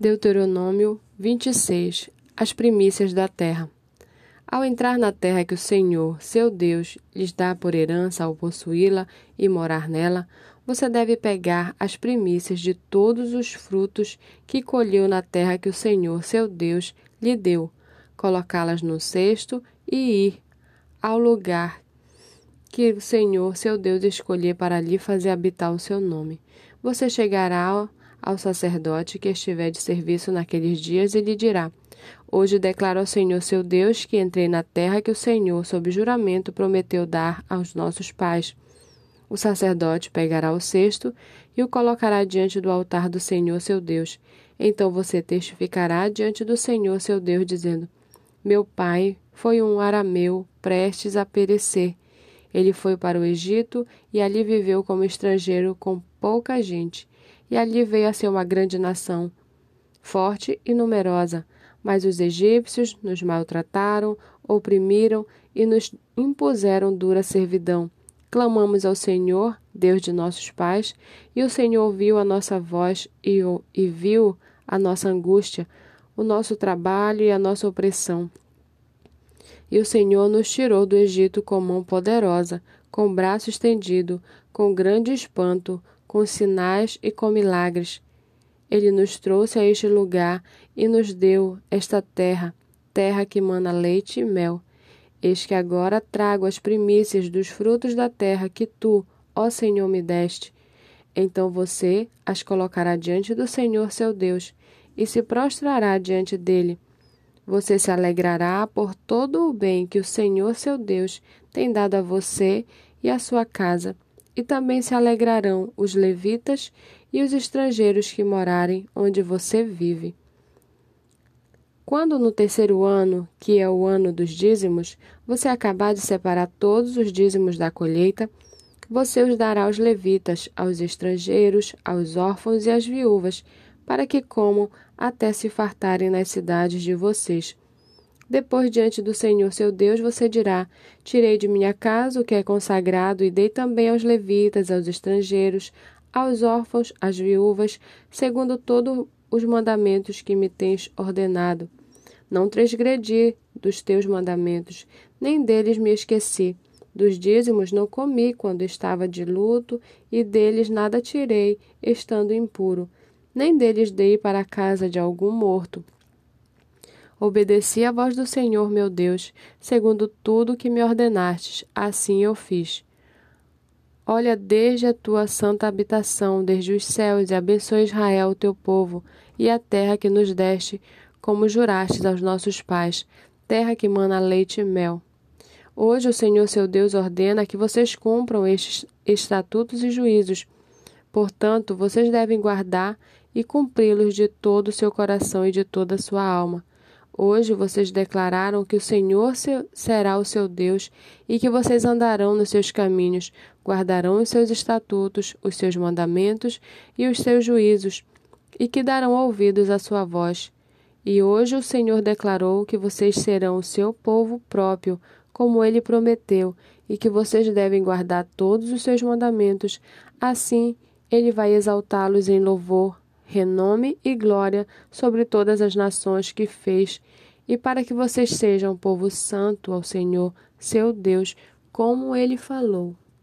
Deuteronômio 26 As primícias da terra. Ao entrar na terra que o Senhor, seu Deus, lhes dá por herança ao possuí-la e morar nela, você deve pegar as primícias de todos os frutos que colheu na terra que o Senhor, seu Deus, lhe deu, colocá-las no cesto e ir ao lugar que o Senhor, seu Deus, escolher para ali fazer habitar o seu nome. Você chegará ao sacerdote que estiver de serviço naqueles dias e lhe dirá: Hoje declaro ao Senhor seu Deus que entrei na terra que o Senhor, sob juramento, prometeu dar aos nossos pais. O sacerdote pegará o cesto e o colocará diante do altar do Senhor seu Deus. Então você testificará diante do Senhor seu Deus, dizendo: Meu pai foi um arameu prestes a perecer. Ele foi para o Egito e ali viveu como estrangeiro com pouca gente e ali veio a ser uma grande nação, forte e numerosa. Mas os egípcios nos maltrataram, oprimiram e nos impuseram dura servidão. Clamamos ao Senhor, Deus de nossos pais, e o Senhor ouviu a nossa voz e, e viu a nossa angústia, o nosso trabalho e a nossa opressão. E o Senhor nos tirou do Egito com mão poderosa, com braço estendido, com grande espanto, com sinais e com milagres. Ele nos trouxe a este lugar e nos deu esta terra, terra que mana leite e mel. Eis que agora trago as primícias dos frutos da terra que tu, ó Senhor, me deste. Então você as colocará diante do Senhor seu Deus e se prostrará diante dele. Você se alegrará por todo o bem que o Senhor seu Deus tem dado a você e à sua casa e também se alegrarão os levitas e os estrangeiros que morarem onde você vive. Quando no terceiro ano, que é o ano dos dízimos, você acabar de separar todos os dízimos da colheita, você os dará aos levitas, aos estrangeiros, aos órfãos e às viúvas, para que comam até se fartarem nas cidades de vocês depois, diante do Senhor seu Deus, você dirá: Tirei de minha casa o que é consagrado e dei também aos levitas, aos estrangeiros, aos órfãos, às viúvas, segundo todos os mandamentos que me tens ordenado. Não transgredi dos teus mandamentos, nem deles me esqueci. Dos dízimos não comi quando estava de luto, e deles nada tirei, estando impuro. Nem deles dei para a casa de algum morto. Obedeci à voz do Senhor meu Deus, segundo tudo que me ordenastes, assim eu fiz. Olha desde a tua santa habitação, desde os céus, e abençoe Israel, teu povo, e a terra que nos deste, como jurastes aos nossos pais, terra que mana leite e mel. Hoje o Senhor seu Deus ordena que vocês cumpram estes estatutos e juízos. Portanto, vocês devem guardar e cumpri-los de todo o seu coração e de toda a sua alma Hoje vocês declararam que o Senhor será o seu Deus e que vocês andarão nos seus caminhos, guardarão os seus estatutos, os seus mandamentos e os seus juízos, e que darão ouvidos à sua voz. E hoje o Senhor declarou que vocês serão o seu povo próprio, como ele prometeu, e que vocês devem guardar todos os seus mandamentos. Assim, ele vai exaltá-los em louvor, renome e glória sobre todas as nações que fez, e para que vocês sejam povo santo ao Senhor, seu Deus, como ele falou.